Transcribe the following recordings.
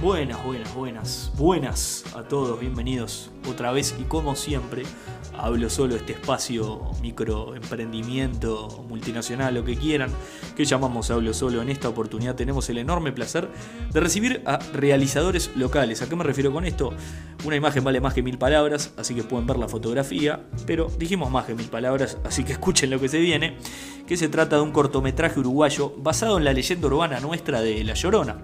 Buenas, buenas, buenas, buenas a todos, bienvenidos otra vez y como siempre, hablo solo este espacio microemprendimiento multinacional, lo que quieran, que llamamos Hablo Solo. En esta oportunidad tenemos el enorme placer de recibir a realizadores locales. ¿A qué me refiero con esto? Una imagen vale más que mil palabras, así que pueden ver la fotografía, pero dijimos más que mil palabras, así que escuchen lo que se viene, que se trata de un cortometraje uruguayo basado en la leyenda urbana nuestra de La Llorona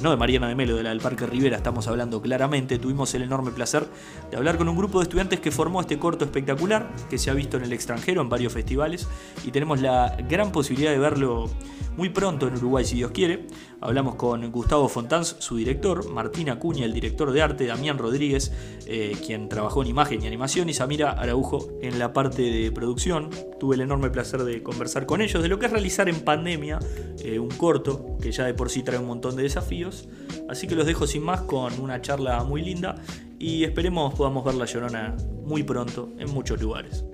no de Mariana de Melo, de la del Parque Rivera, estamos hablando claramente, tuvimos el enorme placer de hablar con un grupo de estudiantes que formó este corto espectacular, que se ha visto en el extranjero, en varios festivales, y tenemos la gran posibilidad de verlo muy pronto en Uruguay, si Dios quiere. Hablamos con Gustavo Fontanz, su director, Martín Acuña, el director de arte, Damián Rodríguez, eh, quien trabajó en imagen y animación, y Samira Araujo en la parte de producción. Tuve el enorme placer de conversar con ellos de lo que es realizar en pandemia eh, un corto, que ya de por sí trae un montón de desafíos. Así que los dejo sin más con una charla muy linda y esperemos podamos ver la llorona muy pronto en muchos lugares.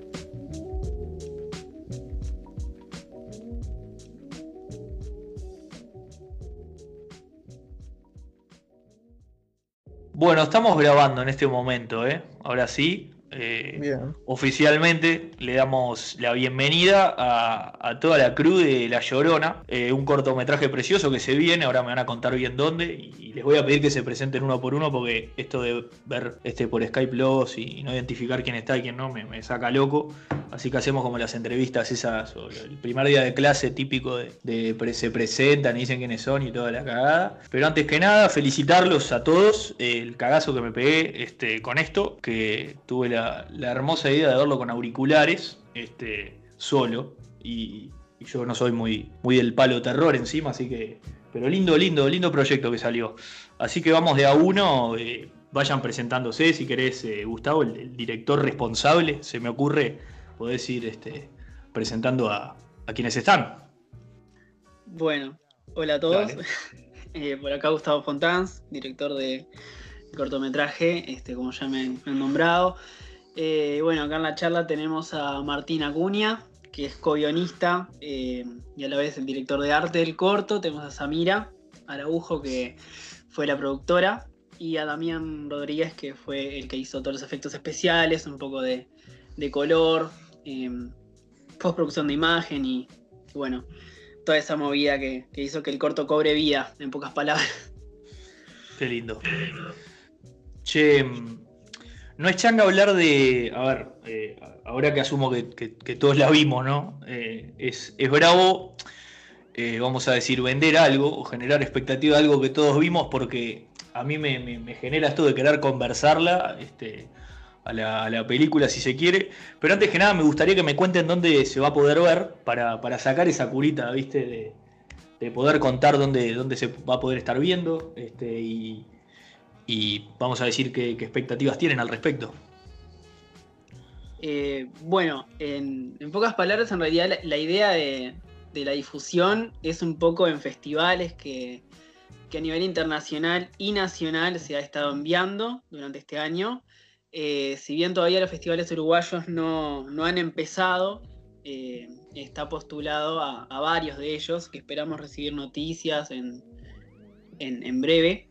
Bueno, estamos grabando en este momento, ¿eh? Ahora sí. Eh, oficialmente le damos la bienvenida a, toda la crew de La Llorona, eh, un cortometraje precioso que se viene, ahora me van a contar bien dónde y, les voy a pedir que se presenten uno por uno porque esto de ver este por Skype los y, no identificar quién está y quién no me, saca loco, así que hacemos como las entrevistas esas, el primer día de clase típico de, se presentan y dicen quiénes son y toda la cagada, pero antes que nada felicitarlos a todos, el cagazo que me pegué este, con esto, que tuve la la, hermosa idea de verlo con auriculares, este, solo, y, yo no soy muy, muy del palo terror encima, así que. Pero lindo, lindo, lindo proyecto que salió. Así que vamos de a uno. Eh, vayan presentándose, si querés, eh, Gustavo, el, director responsable, se me ocurre, podés ir este, presentando a, quienes están. Bueno, hola a todos. Eh, por acá Gustavo Fontanz, director de cortometraje, este, como ya me han nombrado. Eh, bueno, acá en la charla tenemos a Martín Acuña, que es co-guionista eh, y a la vez el director de arte del corto. Tenemos a Samira Araujo, que fue la productora, y a Damián Rodríguez, que fue el que hizo todos los efectos especiales, un poco de, color, eh, postproducción de imagen y, bueno, toda esa movida que, que, hizo que el corto cobre vida, en pocas palabras. Qué lindo. Che, no es changa hablar de. A ver, eh, ahora que asumo que, todos la vimos, ¿no? Eh, es, bravo, eh, vamos a decir, vender algo o generar expectativa de algo que todos vimos, porque a mí me, genera esto de querer conversarla este, a, la, película si se quiere. Pero antes que nada, me gustaría que me cuenten dónde se va a poder ver para, sacar esa curita, ¿viste? De, poder contar dónde, dónde se va a poder estar viendo este, y y vamos a decir qué, expectativas tienen al respecto. Eh, bueno, en, pocas palabras, en realidad la, idea de, la difusión es un poco en festivales que, a nivel internacional y nacional se ha estado enviando durante este año. Eh, si bien todavía los festivales uruguayos no, han empezado, eh, está postulado a, varios de ellos, que esperamos recibir noticias en, en breve.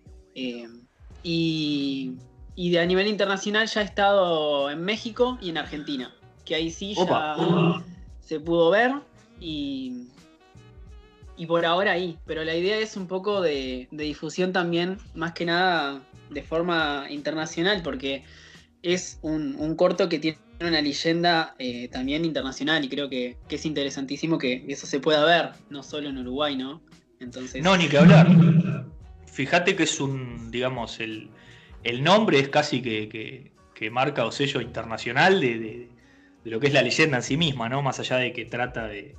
Y, de a nivel internacional ya he estado en México y en Argentina, que ahí sí ya se pudo ver y, y por ahora ahí. Pero la idea es un poco de, difusión también, más que nada de forma internacional, porque es un, corto que tiene una leyenda eh, también internacional y creo que, que, es interesantísimo que eso se pueda ver, no solo en Uruguay, ¿no? Entonces... No, ni que hablar fíjate que es un, digamos, el, nombre es casi que, marca o sello internacional de, lo que es la leyenda en sí misma, ¿no? Más allá de que trata de,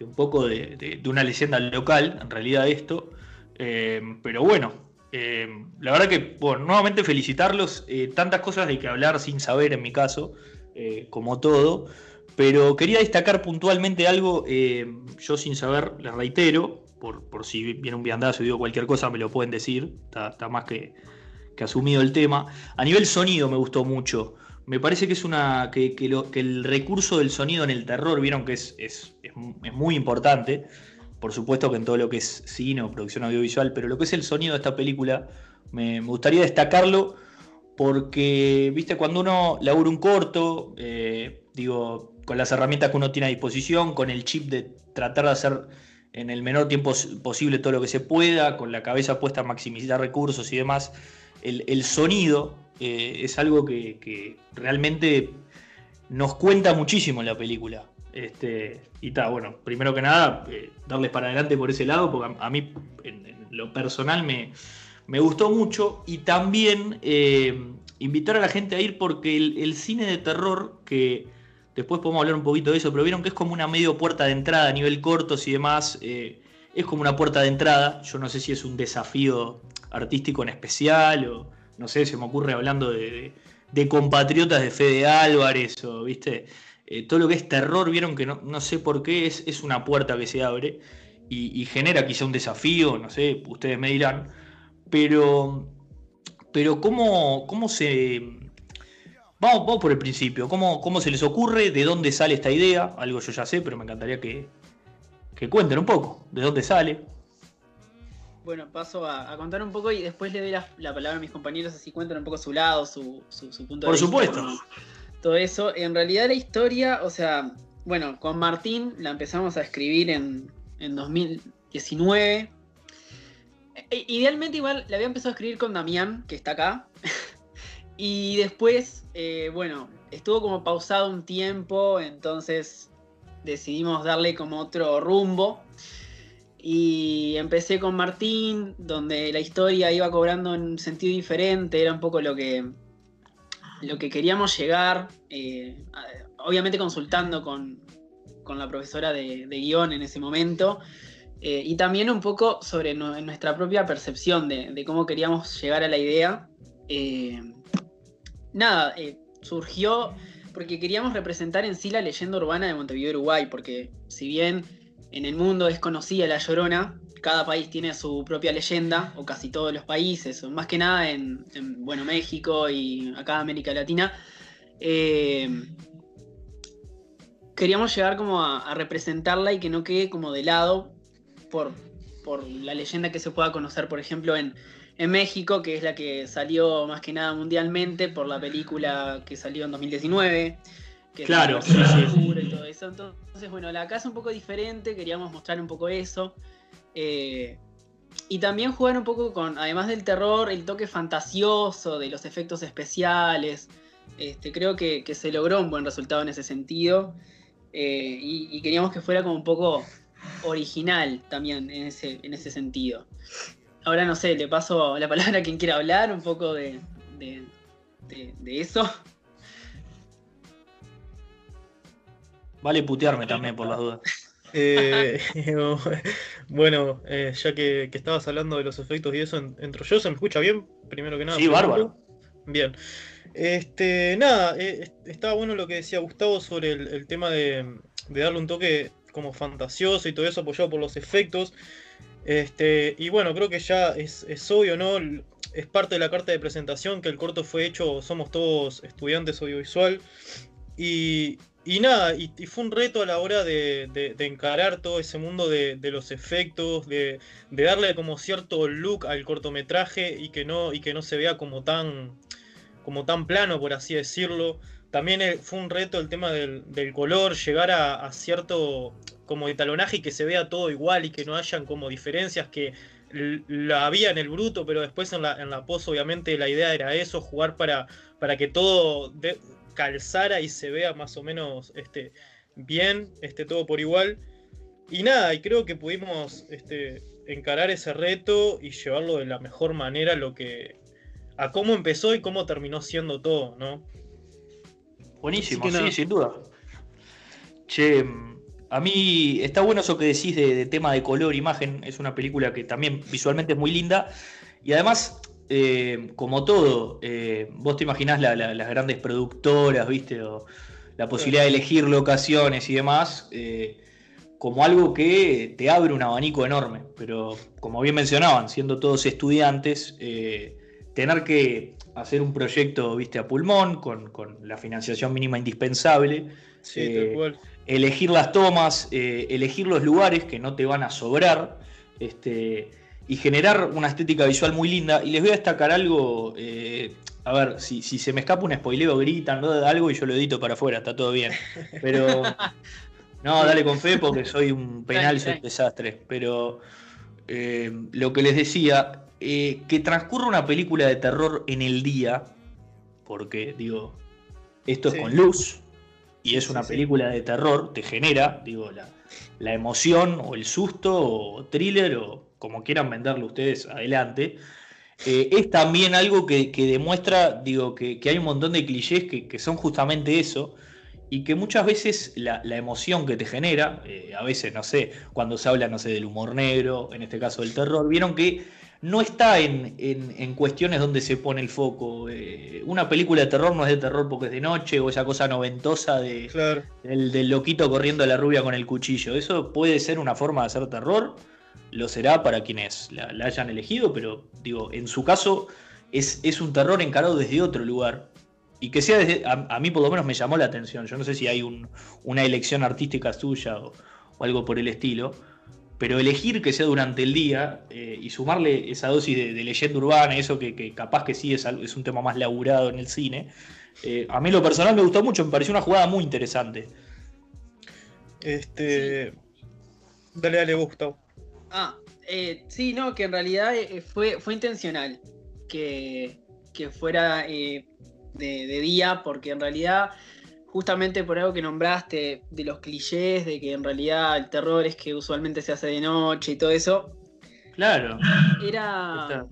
un poco de, una leyenda local, en realidad esto. Eh, pero bueno, eh, la verdad que, bueno, nuevamente felicitarlos. Eh, tantas cosas de que hablar sin saber en mi caso, como todo. Pero quería destacar puntualmente algo, yo sin saber, les reitero, por, si viene un viandazo y digo cualquier cosa, me lo pueden decir, está, más que, asumido el tema. A nivel sonido me gustó mucho. Me parece que es una. que, el recurso del sonido en el terror, vieron que es, es, muy importante. Por supuesto que en todo lo que es cine o producción audiovisual, pero lo que es el sonido de esta película, me, gustaría destacarlo porque, viste, cuando uno labura un corto, eh, digo, con las herramientas que uno tiene a disposición, con el chip de tratar de hacer en el menor tiempo posible todo lo que se pueda, con la cabeza puesta a maximizar recursos y demás, el, sonido eh, es algo que, realmente nos cuenta muchísimo en la película. Este, y está, bueno, primero que nada, eh, darles para adelante por ese lado, porque a, mí en, lo personal me, me, gustó mucho. Y también eh, invitar a la gente a ir porque el, cine de terror, que después podemos hablar un poquito de eso, pero vieron que es como una medio puerta de entrada a nivel cortos y demás, eh, es como una puerta de entrada. Yo no sé si es un desafío artístico en especial o no sé, se me ocurre hablando de, de compatriotas de Fede Álvarez o, viste eh, todo lo que es terror, vieron que no, sé por qué es, es, una puerta que se abre y, genera quizá un desafío, no sé, ustedes me dirán, pero, pero ¿cómo, cómo se... Vamos, por el principio, ¿Cómo, ¿cómo se les ocurre? ¿De dónde sale esta idea? Algo yo ya sé, pero me encantaría que, que cuenten un poco, ¿de dónde sale? Bueno, paso a, contar un poco y después le doy la, palabra a mis compañeros, así cuentan un poco su lado, su, su, punto de vista. Por supuesto todo eso. En realidad la historia, o sea, bueno, con Martín la empezamos a escribir en, 2019. E, idealmente igual la había empezado a escribir con Damián, que está acá. Y después, eh, bueno, estuvo como pausado un tiempo, entonces decidimos darle como otro rumbo. Y empecé con Martín, donde la historia iba cobrando un sentido diferente, era un poco lo que, lo que queríamos llegar, eh, obviamente consultando con, la profesora de, guion en ese momento, eh, y también un poco sobre nuestra propia percepción de, cómo queríamos llegar a la idea. Nada, surgió porque queríamos representar en sí la leyenda urbana de Montevideo, Uruguay, porque si bien en el mundo es conocida la Llorona, cada país tiene su propia leyenda, o casi todos los países, más que nada en, bueno, México y acá América Latina. Eh, queríamos llegar como a, representarla y que no quede como de lado por, por la leyenda que se pueda conocer, por ejemplo, en, México, que es la que salió más que nada mundialmente por la película que salió en 2019. Que claro, sí, sí. Y todo eso. Entonces, bueno, la casa es un poco diferente, queríamos mostrar un poco eso. Eh, y también jugar un poco con, además del terror, el toque fantasioso de los efectos especiales. Este, creo que, se logró un buen resultado en ese sentido. Eh, y, queríamos que fuera como un poco original también en ese, en ese sentido. Ahora no sé, le paso la palabra a quien quiera hablar un poco de, de, de eso. Vale putearme también por las dudas. Eh, bueno, eh, ya que, estabas hablando de los efectos y eso, entro yo, ¿se me escucha bien? Primero que nada. Sí, bárbaro. Bien. Este, nada, eh, estaba bueno lo que decía Gustavo sobre el, tema de, darle un toque como fantasioso y todo eso apoyado por los efectos. Este, y bueno, creo que ya es, obvio, ¿no? Es parte de la carta de presentación que el corto fue hecho, somos todos estudiantes audiovisual. Y, y nada, y, fue un reto a la hora de, encarar todo ese mundo de, los efectos, de, darle como cierto look al cortometraje y que no, y que no se vea como tan, como tan plano, por así decirlo. También eh, fue un reto el tema del, color, llegar a, cierto como talonaje y que se vea todo igual y que no hayan como diferencias que la había en el bruto, pero después en la, en la pos obviamente la idea era eso, jugar para, para que todo calzara y se vea más o menos este, bien, este, todo por igual. Y nada, y creo que pudimos este, encarar ese reto y llevarlo de la mejor manera lo que, a cómo empezó y cómo terminó siendo todo, ¿no? Buenísimo, sí, sin duda. Che, a mí está bueno eso que decís de, tema de color, imagen. Es una película que también visualmente es muy linda. Y además eh, como todo, eh, vos te imaginás las grandes productoras, ¿viste? O la posibilidad de elegir locaciones y demás, eh, como algo que te abre un abanico enorme. Pero como bien mencionaban, siendo todos estudiantes, tener que hacer un proyecto, ¿viste? A pulmón, con, la financiación mínima indispensable. elegir las tomas, elegir los lugares que no te van a sobrar. Este, y generar una estética visual muy linda. Y les voy a destacar algo, eh, a ver, si, se me escapa un spoileo, gritan ¿no? algo y yo lo edito para afuera, está todo bien. Pero no, dale con fe porque soy un penal, soy un desastre. Pero eh, lo que les decía, eh, que transcurra una película de terror en el día, porque digo, esto es con luz y es una película de terror, te genera, digo, la, la emoción o el susto o thriller o como quieran venderlo ustedes, adelante. Eh, es también algo que, demuestra, digo, que, hay un montón de clichés que, son justamente eso, y que muchas veces la, emoción que te genera, eh, a veces, no sé, cuando se habla, no sé, del humor negro, en este caso del terror, vieron que no está en, cuestiones donde se pone el foco. Eh, una película de terror no es de terror porque es de noche o esa cosa noventosa de, del, del, loquito corriendo a la rubia con el cuchillo. Eso puede ser una forma de hacer terror lo será para quienes la, hayan elegido, pero digo, en su caso es, es, un terror encarado desde otro lugar. Y que sea desde, a, mí por lo menos me llamó la atención. Yo no sé si hay una elección artística suya o, algo por el estilo, pero elegir que sea durante el día eh, y sumarle esa dosis de, leyenda urbana, eso que, capaz que sí es, es, un tema más laburado en el cine, eh, a mí lo personal me gustó mucho, me pareció una jugada muy interesante. Este. Dale, dale, Gustavo. Ah, eh, sí, no, que en realidad fue, fue intencional que, fuera eh, de, día, porque en realidad, justamente por algo que nombraste, de los clichés, de que en realidad el terror es que usualmente se hace de noche y todo eso. Claro. Era.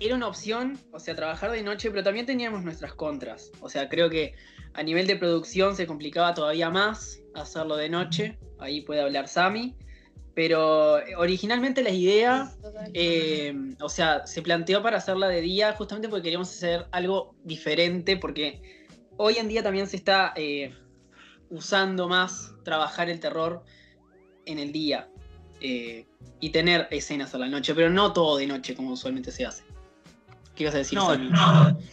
Era una opción, o sea, trabajar de noche, pero también teníamos nuestras contras. O sea, creo que a nivel de producción se complicaba todavía más hacerlo de noche. Ahí puede hablar Sami. Pero eh, originalmente la idea, eh, o sea, se planteó para hacerla de día justamente porque queríamos hacer algo diferente, porque hoy en día también se está eh, usando más trabajar el terror en el día y tener escenas a la noche, pero no todo de noche como usualmente se hace. ¿Qué ibas a decir? No,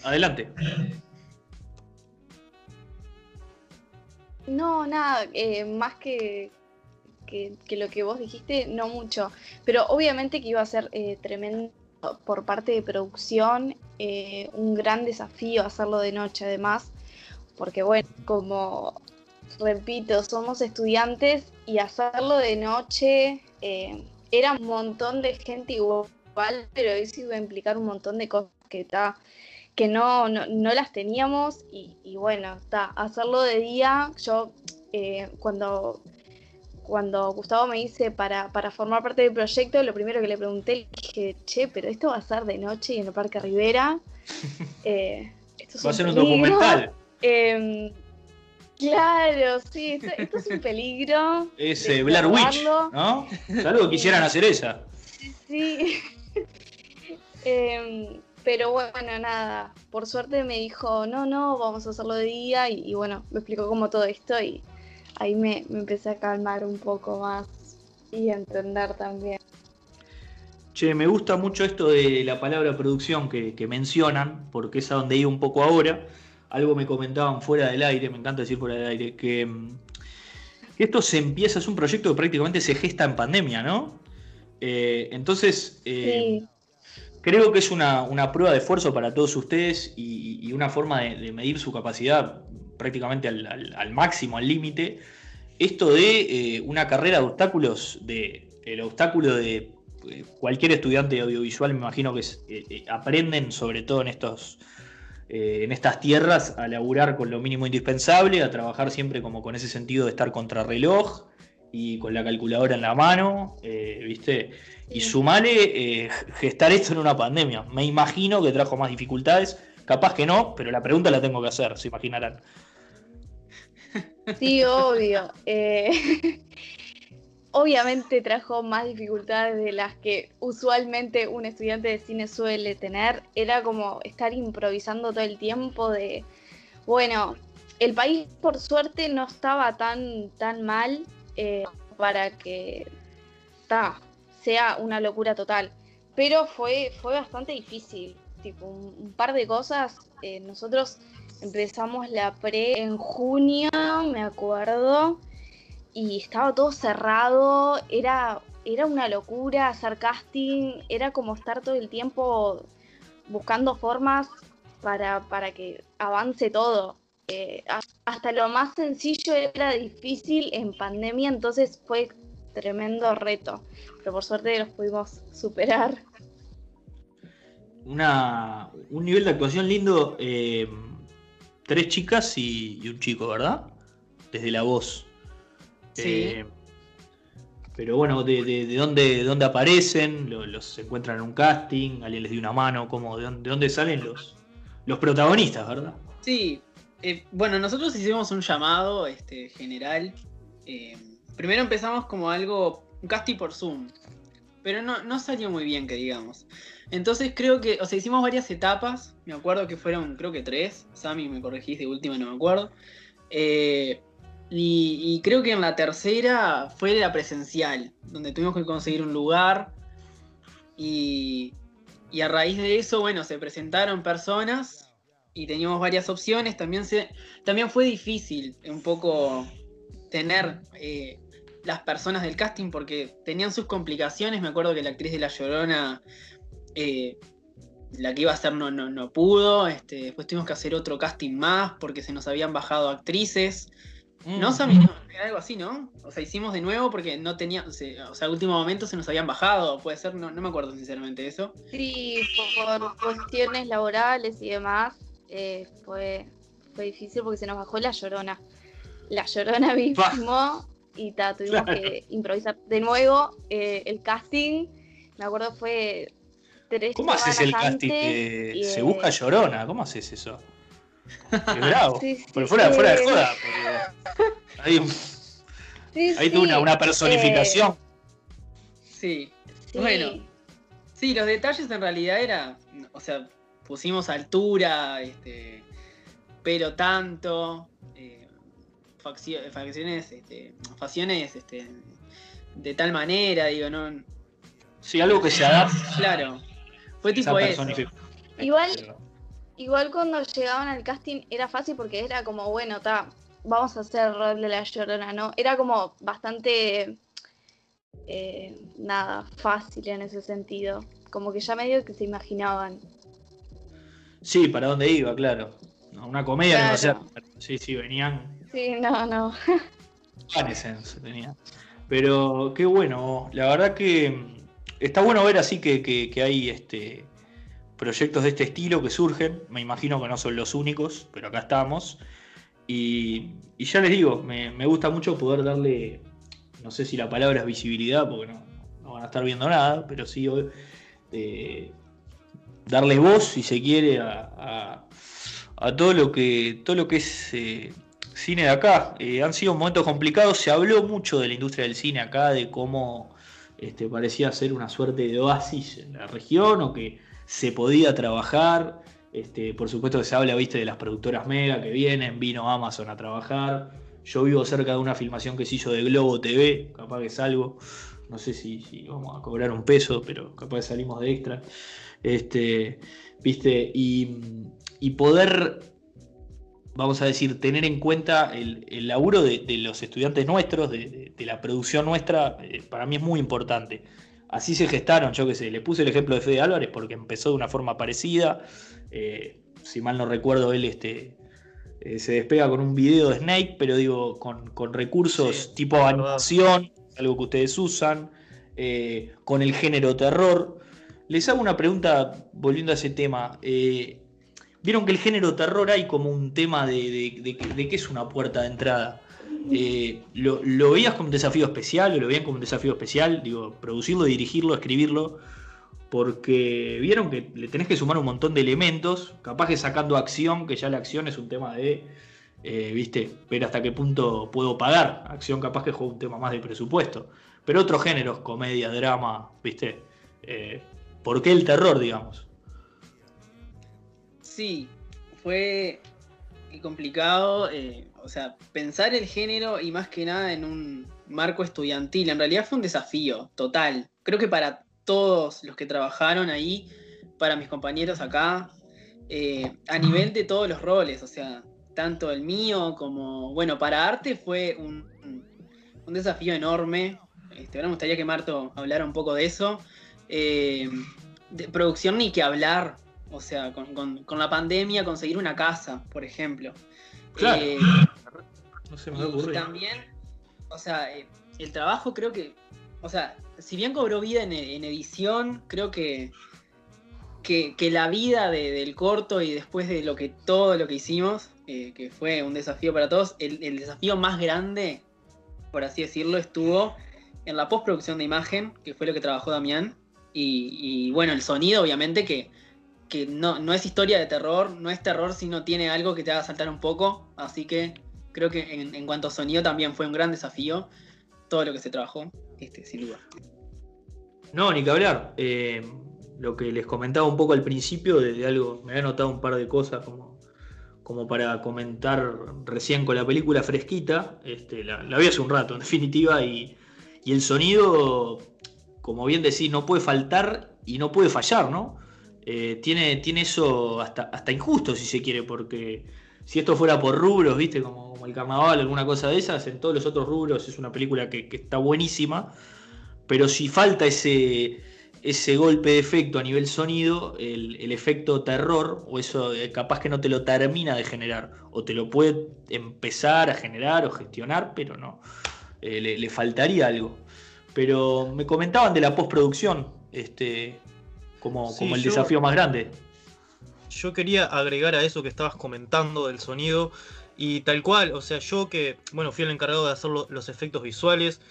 adelante. No, nada, más que que, lo que vos dijiste, no mucho. Pero obviamente que iba a ser eh, tremendo por parte de producción, eh, un gran desafío hacerlo de noche además, porque bueno, como repito, somos estudiantes y hacerlo de noche eh, era un montón de gente igual, pero eso iba a implicar un montón de cosas que está que no, no, las teníamos y, bueno, está, hacerlo de día, yo cuando cuando Gustavo me dice para, formar parte del proyecto, lo primero que le pregunté, le dije, che, pero esto va a ser de noche y en el Parque Rivera. Eh, va a ser un documental. Em, claro, sí, esto, es un peligro. Es eh, Blair Witch, ¿no? Algo quisieran hacer esa. Sí. Em, pero bueno, nada, por suerte me dijo, no, no, vamos a hacerlo de día y, y bueno, me explicó cómo todo esto y, ahí me, empecé a calmar un poco más y a entender también. Che, me gusta mucho esto de la palabra producción que, mencionan, porque es a donde iba un poco ahora. Algo me comentaban fuera del aire, me encanta decir fuera del aire, que, esto se empieza, es un proyecto que prácticamente se gesta en pandemia, ¿no? Eh, entonces, eh, creo que es una, prueba de esfuerzo para todos ustedes y, una forma de, medir su capacidad prácticamente al, máximo, al límite, esto de eh, una carrera de obstáculos, de el obstáculo de cualquier estudiante de audiovisual, me imagino que aprenden sobre todo en estos en estas tierras a laburar con lo mínimo indispensable, a trabajar siempre como con ese sentido de estar contra reloj y con la calculadora en la mano, ¿viste? Y sumale gestar esto en una pandemia. Me imagino que trajo más dificultades, capaz que no, pero la pregunta la tengo que hacer, se imaginarán. Sí, obvio. Eh, obviamente trajo más dificultades de las que usualmente un estudiante de cine suele tener. Era como estar improvisando todo el tiempo de, bueno, el país por suerte no estaba tan, tan mal eh, para que sea una locura total. Pero fue, fue bastante difícil. Tipo, un, par de cosas. Eh, nosotros Empezamos la pre en junio, me acuerdo, y estaba todo cerrado. Era era una locura hacer casting, era como estar todo el tiempo buscando formas para, para que avance todo. Eh, hasta lo más sencillo era difícil en pandemia, entonces fue tremendo reto, pero por suerte los pudimos superar. Una, un nivel de actuación lindo, eh, tres chicas y, un chico, ¿verdad? Desde la voz. Sí. Eh, pero bueno, ¿de, dónde, dónde aparecen? ¿Los, encuentran en un casting? ¿Alguien les dio una mano? ¿Cómo, de, dónde, salen los, los protagonistas, verdad? Sí, eh, bueno, nosotros hicimos un llamado este, general. Eh, primero empezamos como algo, un casting por Zoom, pero no, no, salió muy bien, que digamos. Entonces creo que, o sea, hicimos varias etapas, me acuerdo que fueron, creo que tres, Sammy me corregís de última, no me acuerdo. Eh, y, creo que en la tercera fue la presencial, donde tuvimos que conseguir un lugar y, a raíz de eso, bueno, se presentaron personas y teníamos varias opciones. También, se, también fue difícil un poco tener eh, las personas del casting porque tenían sus complicaciones. Me acuerdo que la actriz de La Llorona, eh, la que iba a ser no, no, no pudo. Este, después tuvimos que hacer otro casting más porque se nos habían bajado actrices. No, mm. Sammy, algo así, ¿no? O sea, hicimos de nuevo porque no tenía, o sea, al último momento se nos habían bajado, puede ser, no, no me acuerdo sinceramente eso. Sí, por cuestiones laborales y demás, eh, fue, fue difícil porque se nos bajó la llorona. La llorona mismo y ta, tuvimos que improvisar de nuevo eh, el casting. Me acuerdo fue tres ¿Cómo haces el casting? se busca llorona, ¿cómo haces eso? Qué bravo. Pero fuera, fuera de joda. Hay, hay una, una, personificación. Sí. Bueno. Sí, los detalles en realidad era. O sea, pusimos altura, este, pero tanto, eh, facciones, este, facciones este, de tal manera, digo, no. Sí, algo que se adapta. Claro, fue tipo eso. Igual, igual cuando llegaban al casting era fácil porque era como, bueno, está, vamos a hacer el rol de la llorona, ¿no? Era como bastante, eh, nada, fácil en ese sentido. Como que ya medio que se imaginaban. Sí, para dónde iba, claro. Una comedia que no sea. Sí, sí, venían. Sí, no, no. se tenía. Pero qué bueno, la verdad que está bueno ver así que, hay este proyectos de este estilo que surgen. Me imagino que no son los únicos, pero acá estamos. Y, ya les digo, me, gusta mucho poder darle, no sé si la palabra es visibilidad, porque no, van a estar viendo nada, pero sí eh, darle voz, si se quiere, a, todo lo que todo lo que es eh, cine de acá. Eh, han sido momentos complicados, se habló mucho de la industria del cine acá, de cómo este, parecía ser una suerte de oasis en la región o que se podía trabajar. Este, por supuesto que se habla, viste, de las productoras mega que vienen, vino Amazon a trabajar. Yo vivo cerca de una filmación que se hizo de Globo TV, capaz que salgo. No sé si, vamos a cobrar un peso, pero capaz que salimos de extra. Este, ¿Viste? Y, poder, vamos a decir, tener en cuenta el, laburo de, los estudiantes nuestros, de, la producción nuestra, eh, para mí es muy importante. Así se gestaron, yo qué sé, le puse el ejemplo de Fede Álvarez porque empezó de una forma parecida. Eh, si mal no recuerdo, él este, eh, se despega con un video de Snake, pero digo, con, recursos tipo animación, algo que ustedes usan, con el género terror. Les hago una pregunta volviendo a ese tema. Eh, vieron que el género terror hay como un tema de, de, que es una puerta de entrada. Eh, ¿lo, veías como un desafío especial o lo veían como un desafío especial? Digo, producirlo, dirigirlo, escribirlo. Porque vieron que le tenés que sumar un montón de elementos, capaz que sacando acción, que ya la acción es un tema de, eh, viste, ver hasta qué punto puedo pagar. Acción capaz que juega un tema más de presupuesto. Pero otros géneros, comedia, drama, viste, ¿Por qué el terror, digamos? Sí, fue complicado, eh, o sea, pensar el género y más que nada en un marco estudiantil, en realidad fue un desafío total. Creo que para todos los que trabajaron ahí, para mis compañeros acá, eh, a nivel de todos los roles, o sea, tanto el mío como, bueno, para arte fue un, un desafío enorme, Este, ahora me gustaría que Marto hablara un poco de eso. Eh, de producción ni que hablar, o sea, con, la pandemia conseguir una casa, por ejemplo. Claro. Eh, no se me y, también, o sea, eh, el trabajo creo que, o sea, si bien cobró vida en, edición, creo que, que, la vida del corto y después de lo que todo lo que hicimos, que fue un desafío para todos, el, el desafío más grande, por así decirlo, estuvo en la postproducción de imagen, que fue lo que trabajó Damián, y, bueno, el sonido obviamente que, no, no, es historia de terror, no es terror si no tiene algo que te haga saltar un poco, así que creo que en, cuanto a sonido también fue un gran desafío todo lo que se trabajó, este, sin. No, ni que hablar. Eh, lo que les comentaba un poco al principio de, algo, me había notado un par de cosas como, como para comentar recién con la película fresquita, este, la, la vi hace un rato en definitiva y y el sonido, como bien decís, no puede faltar y no puede fallar, ¿no? Eh, tiene, tiene eso hasta, hasta injusto, si se quiere, porque si esto fuera por rubros, ¿viste? Como, el carnaval, alguna cosa de esas, en todos los otros rubros es una película que, está buenísima, pero si falta ese, ese golpe de efecto a nivel sonido, el, efecto terror, o eso eh, capaz que no te lo termina de generar, o te lo puede empezar a generar o gestionar, pero no. Eh, le, faltaría algo. Pero me comentaban de la postproducción, este, como, como el desafío más grande. Yo quería agregar a eso que estabas comentando del sonido. Y tal cual, o sea, yo que, bueno, fui el encargado de hacer los efectos visuales.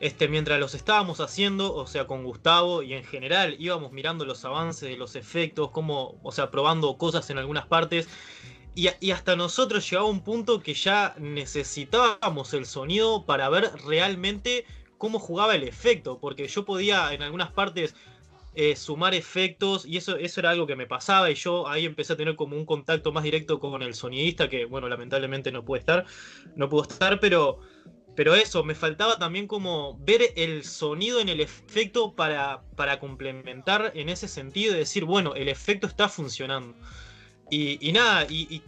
Este, mientras los estábamos haciendo, o sea, con Gustavo y en general íbamos mirando los avances de los efectos, como, o sea, probando cosas en algunas partes. Y, hasta nosotros llegaba un punto que ya necesitábamos el sonido para ver realmente cómo jugaba el efecto, porque yo podía en algunas partes eh, sumar efectos y eso, eso era algo que me pasaba y yo ahí empecé a tener como un contacto más directo con el sonidista que bueno lamentablemente no puede estar no pudo estar pero pero eso me faltaba también como ver el sonido en el efecto para, para complementar en ese sentido y decir bueno el efecto está funcionando y, nada, y,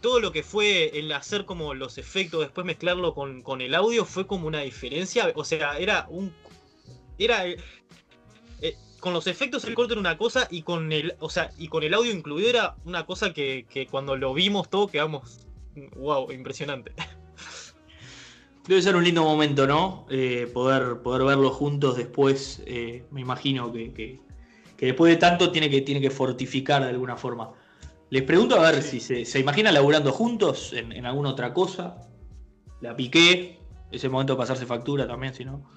todo lo que fue el hacer como los efectos, después mezclarlo con, el audio, fue como una diferencia. O sea, era un. Era. Eh, eh, con los efectos el corte era una cosa y con el. O sea, y con el audio incluido era una cosa que, cuando lo vimos todo quedamos. Wow, impresionante. Debe ser un lindo momento, ¿no? Eh, poder, poder verlo juntos después. me imagino que, que, después de tanto tiene que, tiene que fortificar de alguna forma. Les pregunto a ver si se, se imaginan laburando juntos en, alguna otra cosa. La piqué. Es el momento de pasarse factura también, si no.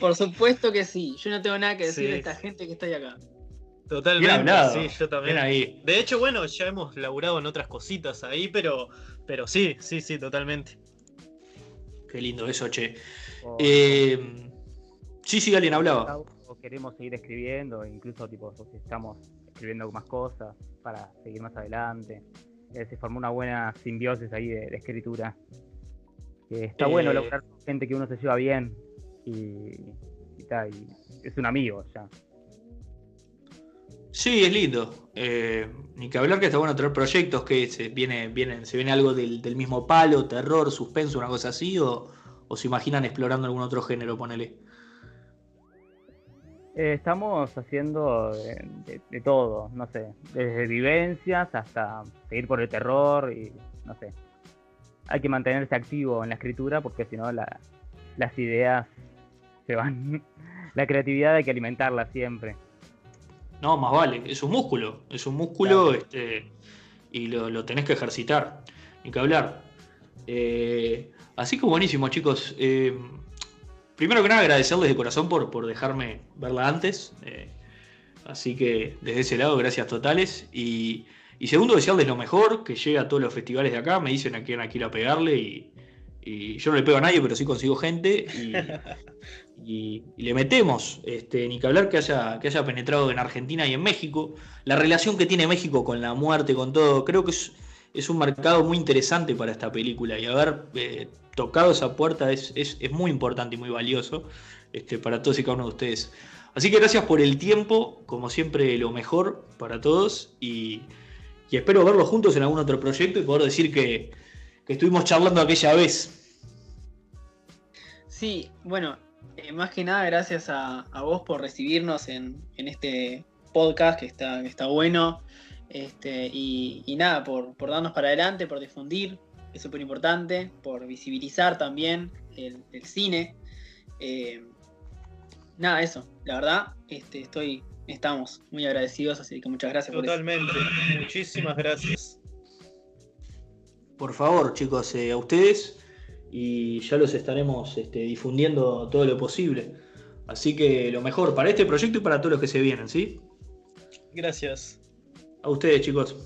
Por supuesto que sí. Yo no tengo nada que decir de esta gente que está ahí acá. Totalmente, sí, yo también. Ahí. De hecho, bueno, ya hemos laburado en otras cositas ahí, pero, pero sí, sí, sí, totalmente. Qué lindo eso, che. Oh. Eh, sí, sí, alguien hablaba. queremos seguir escribiendo, incluso tipo, estamos escribiendo más cosas para seguir más adelante. Eh, se formó una buena simbiosis ahí de, escritura. está bueno eh, lograr gente que uno se lleva bien y, es un amigo ya. Sí, es lindo. Eh, ni que hablar que está bueno tener proyectos que se viene, vienen, se viene algo del, mismo palo, terror, suspenso, una cosa así, o, o se imaginan explorando algún otro género, ponele. Eh, estamos haciendo de, todo, no sé, desde vivencias hasta seguir por el terror y no sé. Hay que mantenerse activo en la escritura porque si no las ideas se van. la creatividad hay que alimentarla siempre. No, más vale, es un músculo, es un músculo este, y lo, tenés que ejercitar, ni que hablar. Eh, así que buenísimo, chicos. Eh, primero que nada agradecerles de corazón por, por dejarme verla antes. Eh, así que desde ese lado, gracias totales. Y, segundo, desearles lo mejor, que llegue a todos los festivales de acá. Me dicen a quién aquí a pegarle y, yo no le pego a nadie, pero sí consigo gente. Y, le metemos, este, ni que hablar que haya, que haya penetrado en Argentina y en México. La relación que tiene México con la muerte, con todo, creo que es, es un mercado muy interesante para esta película. Y haber eh, tocado esa puerta es, muy importante y muy valioso este, para todos y cada uno de ustedes. Así que gracias por el tiempo, como siempre lo mejor para todos y, espero verlos juntos en algún otro proyecto y poder decir que, estuvimos charlando aquella vez. Sí, bueno, eh, más que nada gracias a, vos por recibirnos en, este podcast que está, está bueno. Este, y, nada, por, darnos para adelante, por difundir, es súper importante, por visibilizar también el, cine. Eh, nada, eso, la verdad, este, estoy, estamos muy agradecidos, así que muchas gracias Totalmente, muchísimas gracias. Por favor, chicos, eh, a ustedes y ya los estaremos este, difundiendo todo lo posible. Así que lo mejor para este proyecto y para todos los que se vienen, ¿sí? Gracias. A ustedes, chicos.